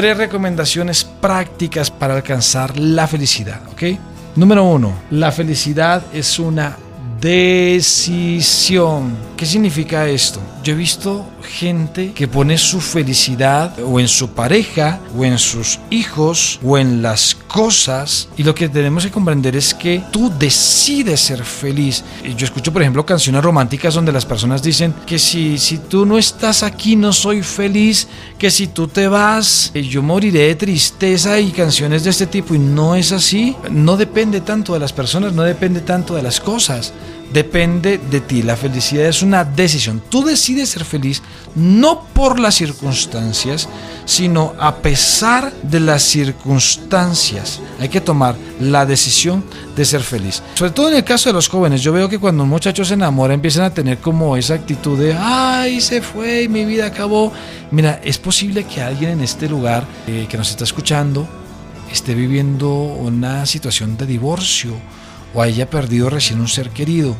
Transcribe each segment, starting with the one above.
tres recomendaciones prácticas para alcanzar la felicidad, ¿ok? Número uno, la felicidad es una decisión. ¿Qué significa esto? Yo he visto gente que pone su felicidad o en su pareja o en sus hijos o en las cosas y lo que tenemos que comprender es que tú decides ser feliz. Yo escucho por ejemplo canciones románticas donde las personas dicen que si, si tú no estás aquí no soy feliz, que si tú te vas eh, yo moriré de tristeza y canciones de este tipo y no es así. No depende tanto de las personas, no depende tanto de las cosas depende de ti. La felicidad es una decisión. Tú decides ser feliz no por las circunstancias, sino a pesar de las circunstancias. Hay que tomar la decisión de ser feliz. Sobre todo en el caso de los jóvenes, yo veo que cuando un muchacho se enamora empiezan a tener como esa actitud de, ay, se fue mi vida acabó. Mira, es posible que alguien en este lugar eh, que nos está escuchando esté viviendo una situación de divorcio o haya perdido recién un ser querido.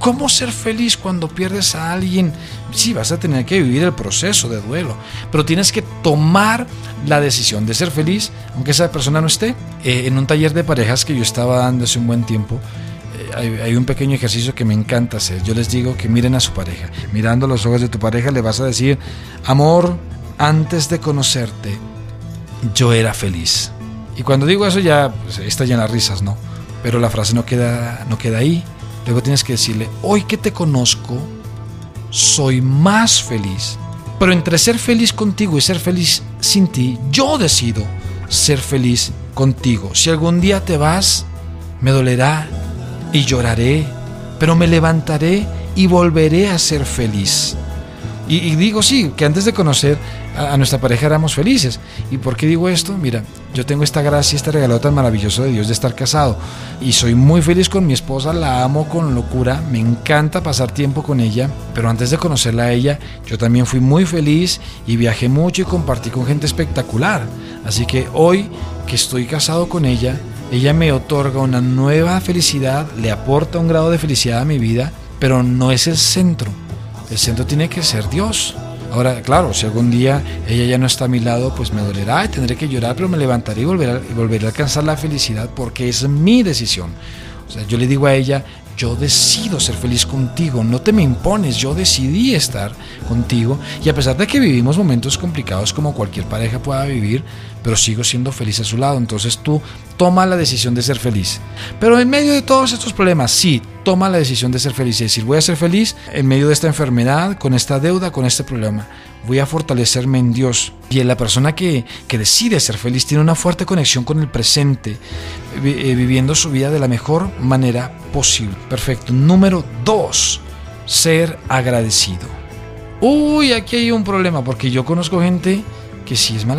¿Cómo ser feliz cuando pierdes a alguien? Sí, vas a tener que vivir el proceso de duelo, pero tienes que tomar la decisión de ser feliz, aunque esa persona no esté. Eh, en un taller de parejas que yo estaba dando hace un buen tiempo, eh, hay, un pequeño ejercicio que me encanta hacer. Yo les digo que miren a su pareja. Mirando los ojos de tu pareja le vas a decir, amor, antes de conocerte, yo era feliz. Y cuando digo eso ya pues, está llena de risas, ¿no? Pero la frase no queda, no queda ahí. Luego tienes que decirle, hoy que te conozco, soy más feliz. Pero entre ser feliz contigo y ser feliz sin ti, yo decido ser feliz contigo. Si algún día te vas, me dolerá y lloraré, pero me levantaré y volveré a ser feliz. Y, digo sí, que antes de conocer a, nuestra pareja éramos felices. ¿Y por qué digo esto? Mira, yo tengo esta gracia, este regalo tan maravilloso de Dios de estar casado. Y soy muy feliz con mi esposa, la amo con locura, me encanta pasar tiempo con ella. Pero antes de conocerla a ella, yo también fui muy feliz y viajé mucho y compartí con gente espectacular. Así que hoy que estoy casado con ella, ella me otorga una nueva felicidad, le aporta un grado de felicidad a mi vida, pero no es el centro. El centro tiene que ser Dios. Ahora, claro, si algún día ella ya no está a mi lado, pues me dolerá y tendré que llorar, pero me levantaré y volveré, a alcanzar la felicidad porque es mi decisión. O sea, yo le digo a ella, yo decido ser feliz contigo, no te me impones, yo decidí estar contigo y a pesar de que vivimos momentos complicados como cualquier pareja pueda vivir, pero sigo siendo feliz a su lado, entonces tú toma la decisión de ser feliz. Pero en medio de todos estos problemas, sí, toma la decisión de ser feliz y decir, voy a ser feliz en medio de esta enfermedad, con esta deuda, con este problema. Voy a fortalecerme en Dios. Y la persona que, que decide ser feliz tiene una fuerte conexión con el presente, eh, viviendo su vida de la mejor manera posible. Perfecto. Número dos, ser agradecido. Uy, aquí hay un problema, porque yo conozco gente que sí es mal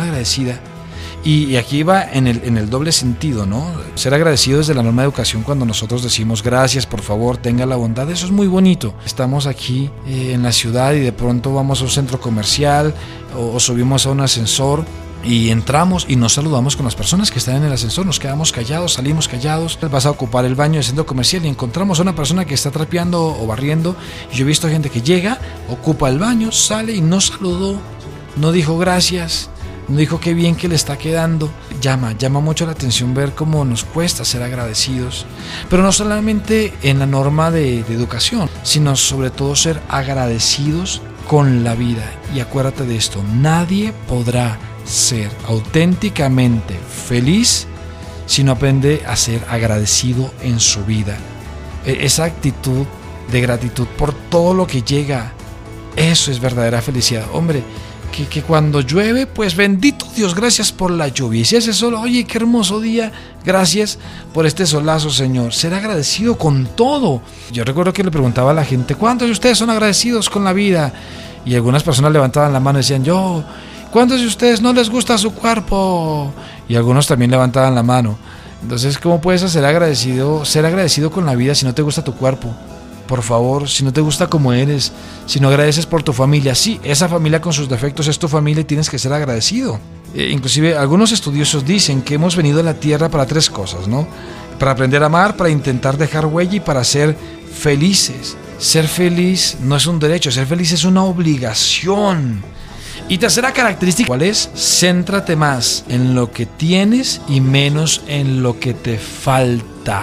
y, aquí va en el, doble sentido, ¿no? Ser agradecido desde la norma de educación cuando nosotros decimos gracias, por favor, tenga la bondad, eso es muy bonito. Estamos aquí eh, en la ciudad y de pronto vamos a un centro comercial o, subimos a un ascensor y entramos y nos saludamos con las personas que están en el ascensor, nos quedamos callados, salimos callados, vas a ocupar el baño del centro comercial y encontramos a una persona que está trapeando o barriendo. Yo he visto gente que llega, ocupa el baño, sale y no saludó, no dijo gracias, no dijo qué bien que le está quedando. Llama, llama mucho la atención ver cómo nos cuesta ser agradecidos. Pero no solamente en la norma de, de educación, sino sobre todo ser agradecidos con la vida. Y acuérdate de esto, nadie podrá ser auténticamente feliz si no aprende a ser agradecido en su vida. E, esa actitud de gratitud por todo lo que llega, eso es verdadera felicidad. Hombre, que, cuando llueve, pues bendito Dios, gracias por la lluvia. Y si hace sol, oye, qué hermoso día, gracias por este solazo, Señor. Ser agradecido con todo. Yo recuerdo que le preguntaba a la gente, ¿cuántos de ustedes son agradecidos con la vida? Y algunas personas levantaban la mano y decían, yo, ¿cuántos de ustedes no les gusta su cuerpo? Y algunos también levantaban la mano. Entonces, ¿cómo puedes ser agradecido, ser agradecido con la vida si no te gusta tu cuerpo? Por favor, si no te gusta como eres, si no agradeces por tu familia, sí, esa familia con sus defectos es tu familia y tienes que ser agradecido. Eh, inclusive algunos estudiosos dicen que hemos venido a la tierra para tres cosas, ¿no? Para aprender a amar, para intentar dejar huella y para ser felices. Ser feliz no es un derecho, ser feliz es una obligación. Y tercera característica, ¿cuál es? Céntrate más en lo que tienes y menos en lo que te falta.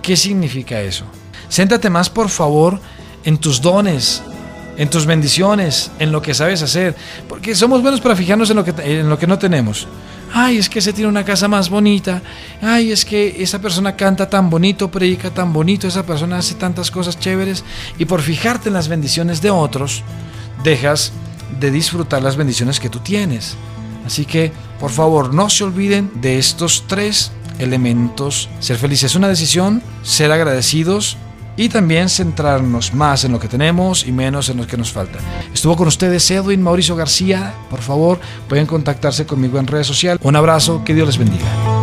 ¿Qué significa eso? Céntrate más, por favor, en tus dones, en tus bendiciones, en lo que sabes hacer. Porque somos buenos para fijarnos en lo que, en lo que no tenemos. Ay, es que se tiene una casa más bonita. Ay, es que esa persona canta tan bonito, predica tan bonito, esa persona hace tantas cosas chéveres. Y por fijarte en las bendiciones de otros, dejas de disfrutar las bendiciones que tú tienes. Así que, por favor, no se olviden de estos tres elementos. Ser felices es una decisión, ser agradecidos y también centrarnos más en lo que tenemos y menos en lo que nos falta. Estuvo con ustedes Edwin Mauricio García. Por favor, pueden contactarse conmigo en redes sociales. Un abrazo, que Dios les bendiga.